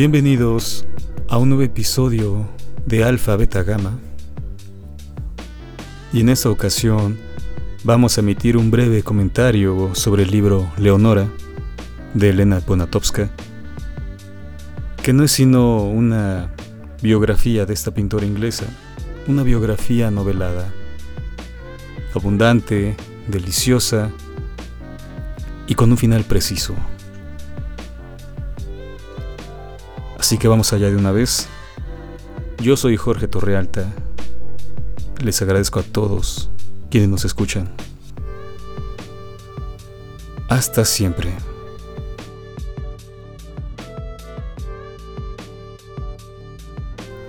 Bienvenidos a un nuevo episodio de Alfa Beta Gamma. Y en esta ocasión vamos a emitir un breve comentario sobre el libro Leonora de Elena Poniatowska, que no es sino una biografía de esta pintora inglesa, una biografía novelada, abundante, deliciosa y con un final preciso. Así que vamos allá de una vez. Yo soy Jorge Torrealta. Les agradezco a todos quienes nos escuchan. Hasta siempre.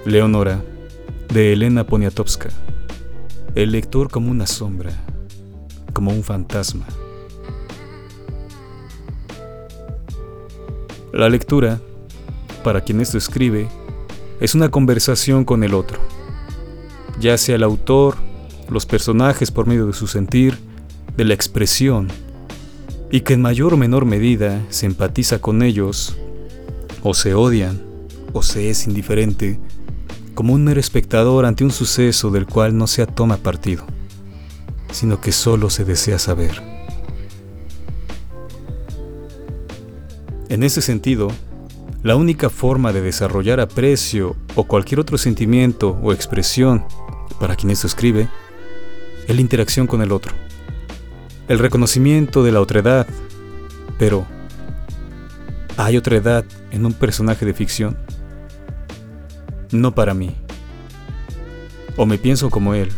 Leonora, de Elena Poniatowska. El lector como una sombra, como un fantasma. La lectura, para quien esto escribe, es una conversación con el otro, ya sea el autor, los personajes por medio de su sentir, de la expresión, y que en mayor o menor medida se empatiza con ellos, o se odian, o se es indiferente, como un mero espectador ante un suceso del cual no se toma partido, sino que solo se desea saber. En ese sentido, la única forma de desarrollar aprecio o cualquier otro sentimiento o expresión para quien esto escribe es la interacción con el otro, el reconocimiento de la otredad, pero ¿hay otredad en un personaje de ficción? No para mí. O me pienso como él,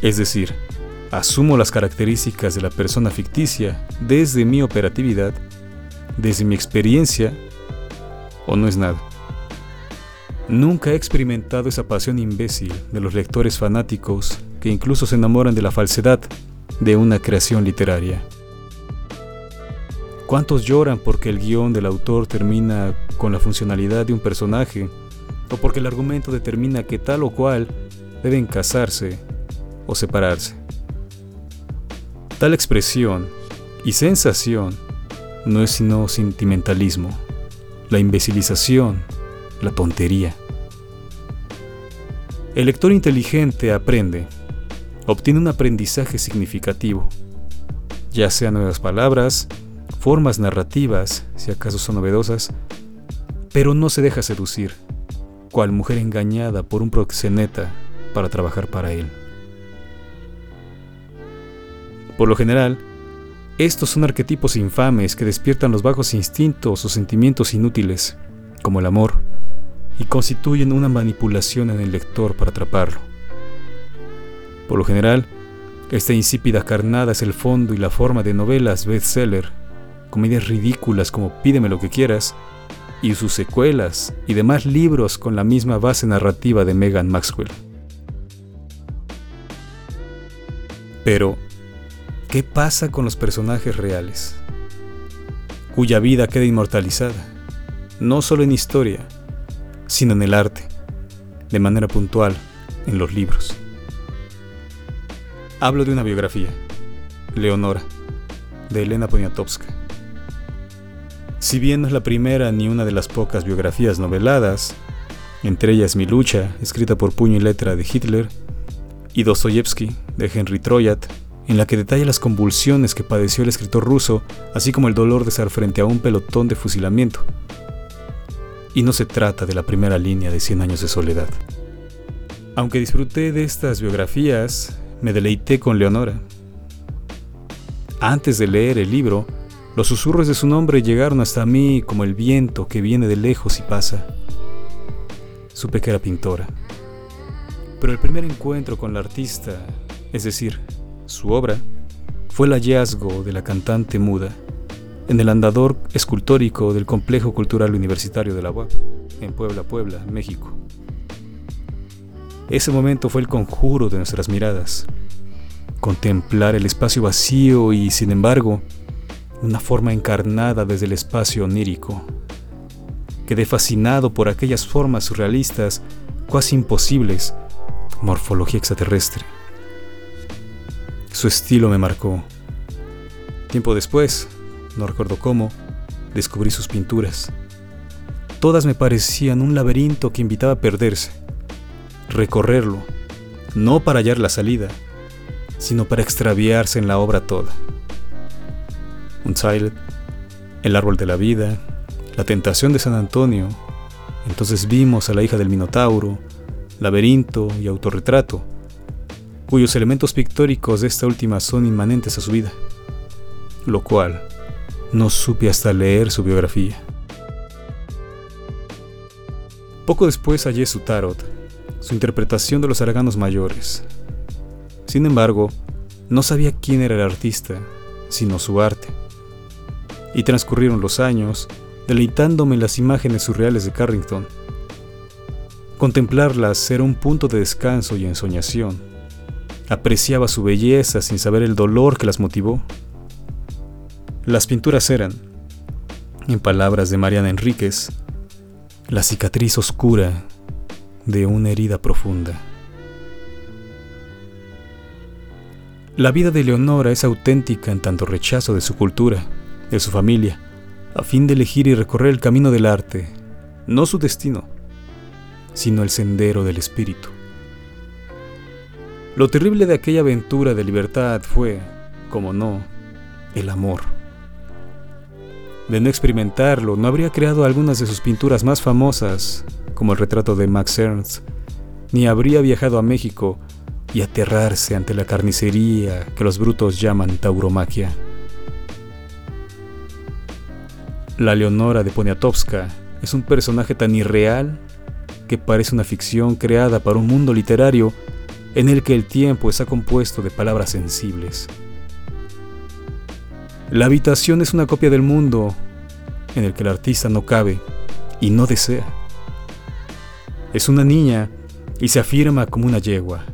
es decir, asumo las características de la persona ficticia desde mi operatividad, desde mi experiencia o no es nada. Nunca he experimentado esa pasión imbécil de los lectores fanáticos que incluso se enamoran de la falsedad de una creación literaria. ¿Cuántos lloran porque el guion del autor termina con la funcionalidad de un personaje o porque el argumento determina que tal o cual deben casarse o separarse? Tal expresión y sensación no es sino sentimentalismo la imbecilización, la tontería. El lector inteligente aprende, obtiene un aprendizaje significativo, ya sea nuevas palabras, formas narrativas, si acaso son novedosas, pero no se deja seducir, cual mujer engañada por un proxeneta para trabajar para él. Por lo general, estos son arquetipos infames que despiertan los bajos instintos o sentimientos inútiles, como el amor, y constituyen una manipulación en el lector para atraparlo. Por lo general, esta insípida carnada es el fondo y la forma de novelas bestseller, comedias ridículas como Pídeme lo que quieras, y sus secuelas y demás libros con la misma base narrativa de Megan Maxwell. Pero, ¿Qué pasa con los personajes reales? Cuya vida queda inmortalizada, no solo en historia, sino en el arte, de manera puntual, en los libros. Hablo de una biografía, Leonora, de Elena Poniatowska. Si bien no es la primera ni una de las pocas biografías noveladas, entre ellas Mi lucha, escrita por puño y letra de Hitler, y Dostoyevsky, de Henry Troyat, en la que detalla las convulsiones que padeció el escritor ruso, así como el dolor de estar frente a un pelotón de fusilamiento. Y no se trata de la primera línea de Cien años de soledad. Aunque disfruté de estas biografías, me deleité con Leonora. Antes de leer el libro, los susurros de su nombre llegaron hasta mí como el viento que viene de lejos y pasa. Supe que era pintora. Pero el primer encuentro con la artista, es decir, su obra fue el hallazgo de la cantante muda en el andador escultórico del Complejo Cultural Universitario de la UAP, en Puebla, Puebla, México. Ese momento fue el conjuro de nuestras miradas. Contemplar el espacio vacío y, sin embargo, una forma encarnada desde el espacio onírico. Quedé fascinado por aquellas formas surrealistas, casi imposibles, morfología extraterrestre. Su estilo me marcó. Tiempo después, no recuerdo cómo, descubrí sus pinturas. todas me parecían un laberinto que invitaba a perderse, recorrerlo, no para hallar la salida, sino para extraviarse en la obra toda. Untitled, El árbol de la vida, La tentación de San Antonio, entonces vimos a la hija del Minotauro, Laberinto y Autorretrato, cuyos elementos pictóricos de esta última son inmanentes a su vida, lo cual no supe hasta leer su biografía. Poco después hallé su tarot, su interpretación de los arganos mayores. Sin embargo, no sabía quién era el artista, sino su arte. Y transcurrieron los años, deleitándome las imágenes surreales de Carrington. Contemplarlas era un punto de descanso y ensoñación. Apreciaba su belleza sin saber el dolor que las motivó. Las pinturas eran, en palabras de Mariana Enríquez, la cicatriz oscura de una herida profunda. La vida de Leonora es auténtica en tanto rechazo de su cultura, de su familia, a fin de elegir y recorrer el camino del arte, no su destino, sino el sendero del espíritu. Lo terrible de aquella aventura de libertad fue, como no, el amor. De no experimentarlo, no habría creado algunas de sus pinturas más famosas, como el retrato de Max Ernst, ni habría viajado a México y aterrarse ante la carnicería que los brutos llaman tauromaquia. La Leonora de Poniatowska es un personaje tan irreal que parece una ficción creada para un mundo literario en el que el tiempo está compuesto de palabras sensibles. La habitación es una copia del mundo en el que el artista no cabe y no desea. Es una niña y se afirma como una yegua.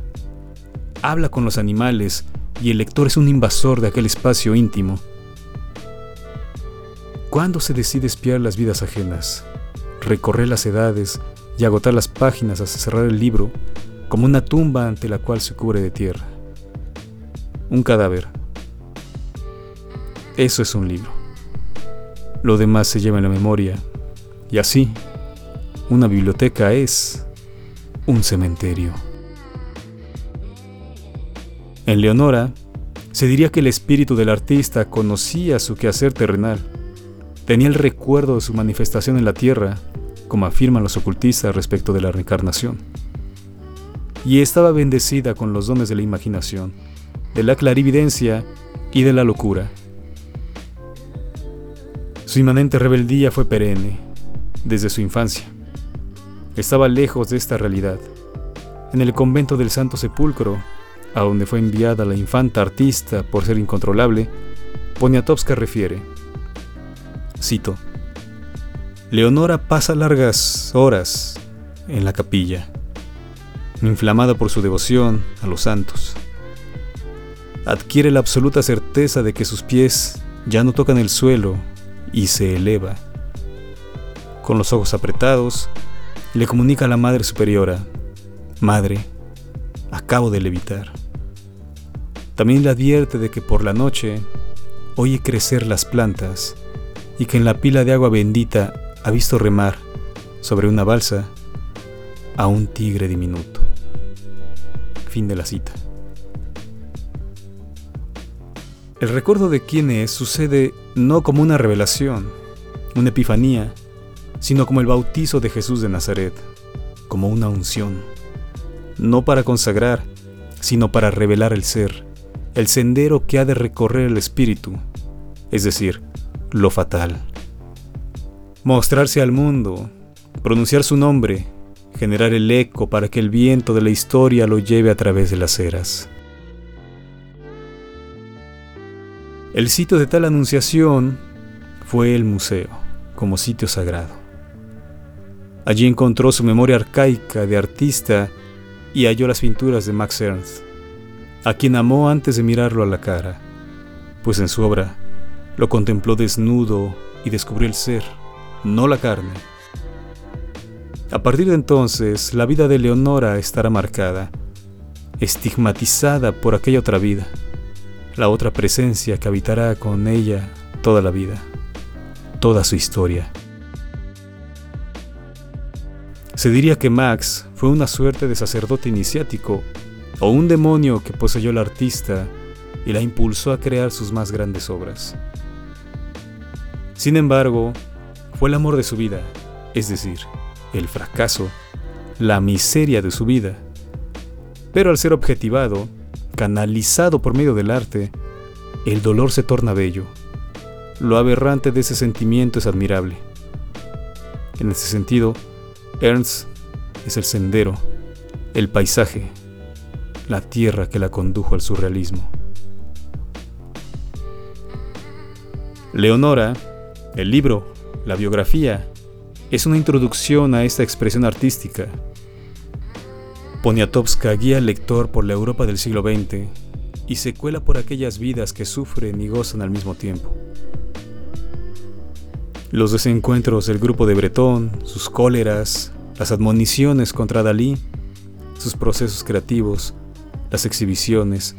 Habla con los animales y el lector es un invasor de aquel espacio íntimo. ¿Cuándo se decide espiar las vidas ajenas, recorrer las edades y agotar las páginas hasta cerrar el libro como una tumba ante la cual se cubre de tierra? Un cadáver eso es un libro. Lo demás se lleva en la memoria. Y así, una biblioteca es un cementerio. En Leonora, se diría que el espíritu del artista conocía su quehacer terrenal, tenía el recuerdo de su manifestación en la tierra, como afirman los ocultistas respecto de la reencarnación, y estaba bendecida con los dones de la imaginación, de la clarividencia y de la locura. Su inmanente rebeldía fue perenne, desde su infancia. Estaba lejos de esta realidad. En el convento del Santo Sepulcro, a donde fue enviada la infanta artista por ser incontrolable, Poniatowska refiere, cito, Leonora pasa largas horas en la capilla, inflamada por su devoción a los santos. Adquiere la absoluta certeza de que sus pies ya no tocan el suelo y se eleva. Con los ojos apretados, le comunica a la Madre Superiora, Madre, acabo de levitar. También le advierte de que por la noche oye crecer las plantas y que en la pila de agua bendita ha visto remar sobre una balsa a un tigre diminuto. Fin de la cita. El recuerdo de quién es sucede no como una revelación, una epifanía, sino como el bautizo de Jesús de Nazaret, como una unción, no para consagrar, sino para revelar el ser, el sendero que ha de recorrer el espíritu, es decir, lo fatal. Mostrarse al mundo, pronunciar su nombre, generar el eco para que el viento de la historia lo lleve a través de las eras. El sitio de tal anunciación fue el museo, como sitio sagrado. Allí encontró su memoria arcaica de artista y halló las pinturas de Max Ernst, a quien amó antes de mirarlo a la cara, pues en su obra lo contempló desnudo y descubrió el ser, no la carne. A partir de entonces, la vida de Leonora estará marcada, estigmatizada por aquella otra vida la otra presencia que habitará con ella toda la vida, toda su historia. Se diría que Max fue una suerte de sacerdote iniciático o un demonio que poseyó al artista y la impulsó a crear sus más grandes obras. Sin embargo, fue el amor de su vida, es decir, el fracaso, la miseria de su vida. Pero al ser objetivado, canalizado por medio del arte, el dolor se torna bello. Lo aberrante de ese sentimiento es admirable. En ese sentido, Ernst es el sendero, el paisaje, la tierra que la condujo al surrealismo. Leonora, el libro, la biografía, es una introducción a esta expresión artística. Poniatowska guía al lector por la Europa del siglo XX y se cuela por aquellas vidas que sufren y gozan al mismo tiempo. Los desencuentros del grupo de Bretón, sus cóleras, las admoniciones contra Dalí, sus procesos creativos, las exhibiciones,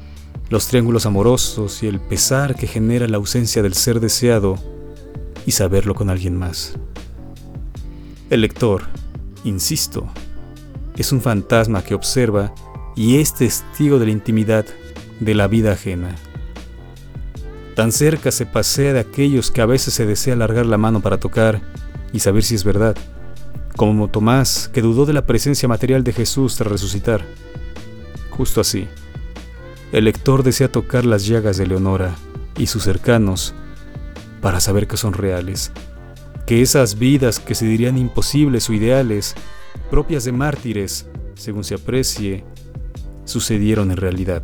los triángulos amorosos y el pesar que genera la ausencia del ser deseado y saberlo con alguien más. El lector, insisto, es un fantasma que observa y es testigo de la intimidad de la vida ajena. Tan cerca se pasea de aquellos que a veces se desea alargar la mano para tocar y saber si es verdad, como Tomás, que dudó de la presencia material de Jesús tras resucitar. Justo así, el lector desea tocar las llagas de Leonora y sus cercanos para saber que son reales, que esas vidas que se dirían imposibles o ideales, propias de mártires, según se aprecie, sucedieron en realidad,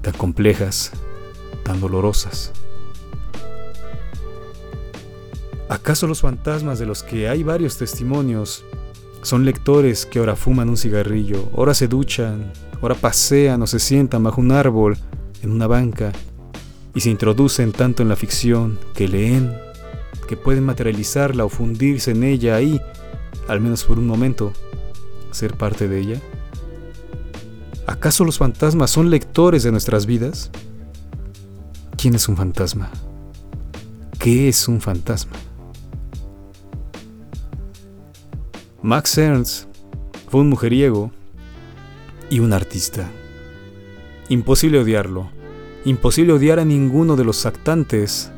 tan complejas, tan dolorosas. ¿Acaso los fantasmas de los que hay varios testimonios son lectores que ahora fuman un cigarrillo, ahora se duchan, ahora pasean o se sientan bajo un árbol, en una banca, y se introducen tanto en la ficción que leen, que pueden materializarla o fundirse en ella ahí, al menos por un momento, ser parte de ella? ¿Acaso los fantasmas son lectores de nuestras vidas? ¿Quién es un fantasma? ¿Qué es un fantasma? Max Ernst fue un mujeriego y un artista. Imposible odiarlo, imposible odiar a ninguno de los actantes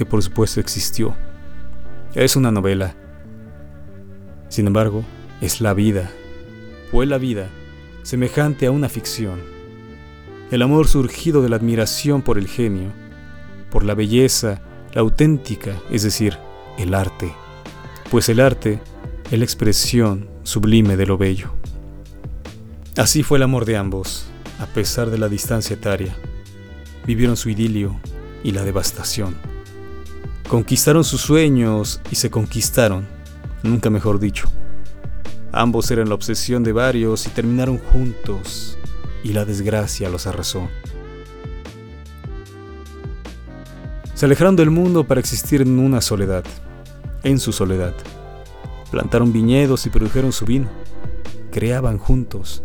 que por supuesto existió. Es una novela. Sin embargo, es la vida. Fue la vida, semejante a una ficción. El amor surgido de la admiración por el genio, por la belleza, la auténtica, es decir, el arte. Pues el arte es la expresión sublime de lo bello. Así fue el amor de ambos, a pesar de la distancia etaria. Vivieron su idilio y la devastación. Conquistaron sus sueños y se conquistaron, nunca mejor dicho. Ambos eran la obsesión de varios y terminaron juntos, y la desgracia los arrasó. Se alejaron del mundo para existir en una soledad, en su soledad. Plantaron viñedos y produjeron su vino. Creaban juntos.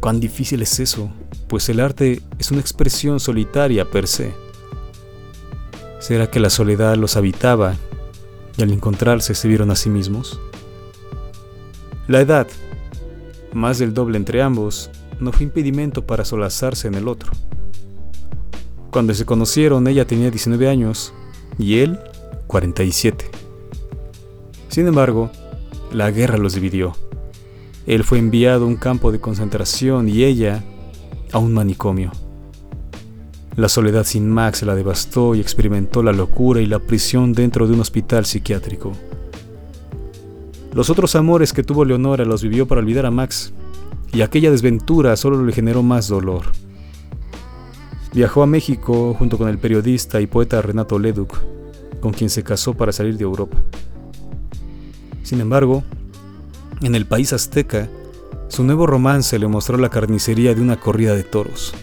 Cuán difícil es eso, pues el arte es una expresión solitaria per se. ¿Será que la soledad los habitaba y al encontrarse se vieron a sí mismos? La edad, más del doble entre ambos, no fue impedimento para solazarse en el otro. Cuando se conocieron ella tenía 19 años y él 47. Sin embargo, la guerra los dividió. Él fue enviado a un campo de concentración y ella a un manicomio. La soledad sin Max la devastó y experimentó la locura y la prisión dentro de un hospital psiquiátrico. Los otros amores que tuvo Leonora los vivió para olvidar a Max, y aquella desventura solo le generó más dolor. Viajó a México junto con el periodista y poeta Renato Leduc, con quien se casó para salir de Europa. Sin embargo, en el país azteca, su nuevo romance le mostró la carnicería de una corrida de toros.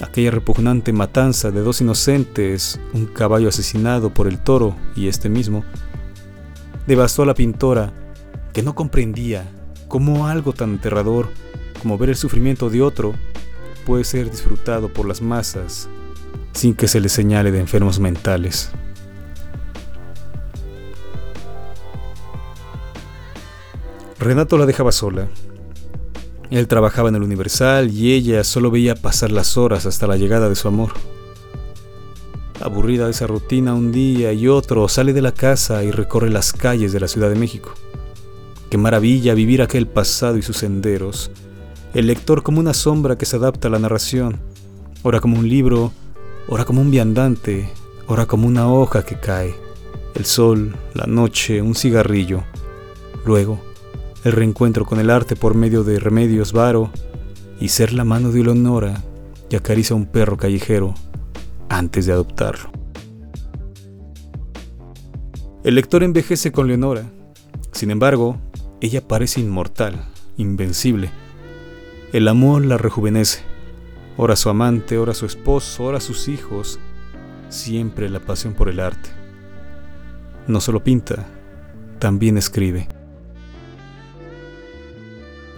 Aquella repugnante matanza de dos inocentes, un caballo asesinado por el toro y este mismo, devastó a la pintora, que no comprendía cómo algo tan aterrador como ver el sufrimiento de otro puede ser disfrutado por las masas sin que se le señale de enfermos mentales. Renato la dejaba sola. Él trabajaba en el Universal y ella solo veía pasar las horas hasta la llegada de su amor. Aburrida de esa rutina un día y otro, sale de la casa y recorre las calles de la Ciudad de México. Qué maravilla vivir aquel pasado y sus senderos. El lector como una sombra que se adapta a la narración, ora como un libro, ora como un viandante, ora como una hoja que cae. El sol, la noche, un cigarrillo. Luego, el reencuentro con el arte por medio de remedios varo y ser la mano de Leonora que acaricia a un perro callejero antes de adoptarlo. El lector envejece con Leonora. Sin embargo, ella parece inmortal, invencible. El amor la rejuvenece. Ora su amante, ora su esposo, ora sus hijos. Siempre la pasión por el arte. No solo pinta, también escribe.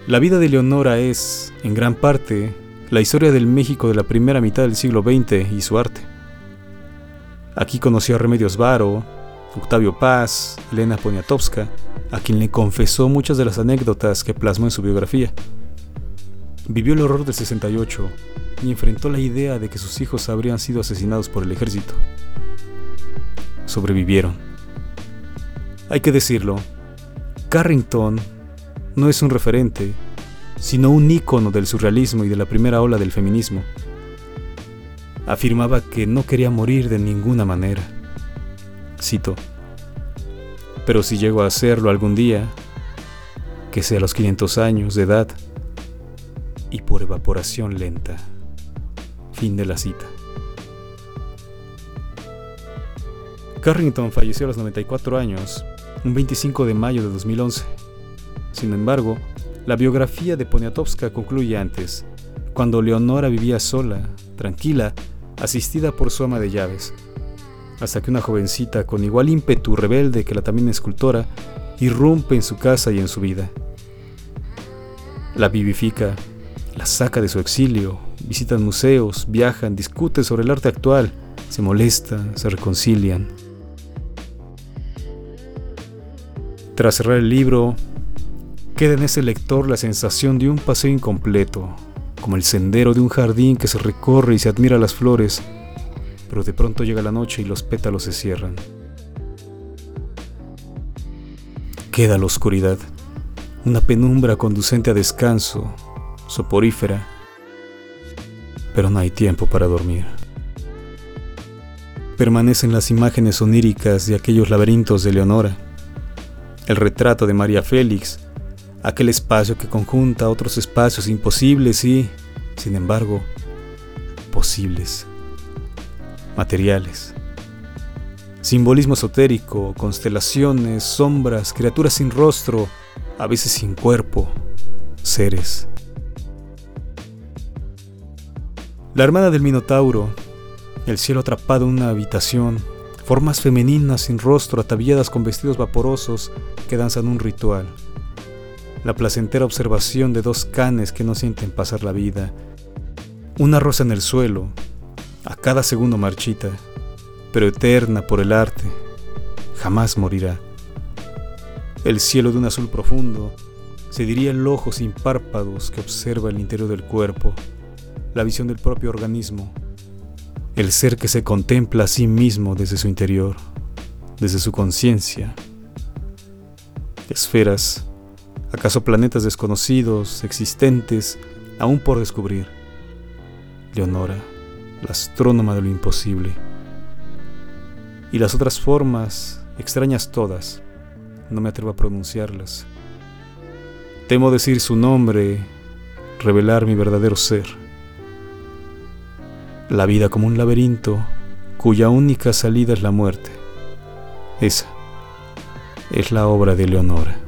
La vida de Leonora es, en gran parte, la historia del México de la primera mitad del siglo XX y su arte. Aquí conoció a Remedios Varo, Octavio Paz, Elena Poniatowska, a quien le confesó muchas de las anécdotas que plasmó en su biografía. Vivió el horror del 68 y enfrentó la idea de que sus hijos habrían sido asesinados por el ejército. Sobrevivieron. Hay que decirlo, Carrington no es un referente, sino un ícono del surrealismo y de la primera ola del feminismo. Afirmaba que no quería morir de ninguna manera. Cito, pero si llego a hacerlo algún día, que sea a los 500 años de edad y por evaporación lenta. Fin de la cita. Carrington falleció a los 94 años, un 25 de mayo de 2011. Sin embargo, la biografía de Poniatowska concluye antes, cuando Leonora vivía sola, tranquila, asistida por su ama de llaves, hasta que una jovencita con igual ímpetu rebelde que la también escultora irrumpe en su casa y en su vida. La vivifica, la saca de su exilio, visitan museos, viajan, discuten sobre el arte actual, se molestan, se reconcilian. Tras cerrar el libro, Queda en ese lector la sensación de un paseo incompleto, como el sendero de un jardín que se recorre y se admira las flores, pero de pronto llega la noche y los pétalos se cierran. Queda la oscuridad, una penumbra conducente a descanso, soporífera, pero no hay tiempo para dormir. Permanecen las imágenes oníricas de aquellos laberintos de Leonora, el retrato de María Félix, aquel espacio que conjunta otros espacios imposibles y, sin embargo, posibles, materiales. Simbolismo esotérico, constelaciones, sombras, criaturas sin rostro, a veces sin cuerpo, seres. La hermana del Minotauro, el cielo atrapado en una habitación, formas femeninas sin rostro ataviadas con vestidos vaporosos que danzan un ritual la placentera observación de dos canes que no sienten pasar la vida, una rosa en el suelo, a cada segundo marchita, pero eterna por el arte, jamás morirá. El cielo de un azul profundo, se diría el ojo sin párpados que observa el interior del cuerpo, la visión del propio organismo, el ser que se contempla a sí mismo desde su interior, desde su conciencia. Esferas ¿Acaso planetas desconocidos, existentes, aún por descubrir? Leonora, la astrónoma de lo imposible. Y las otras formas, extrañas todas, no me atrevo a pronunciarlas. Temo decir su nombre, revelar mi verdadero ser. La vida como un laberinto cuya única salida es la muerte. Esa es la obra de Leonora.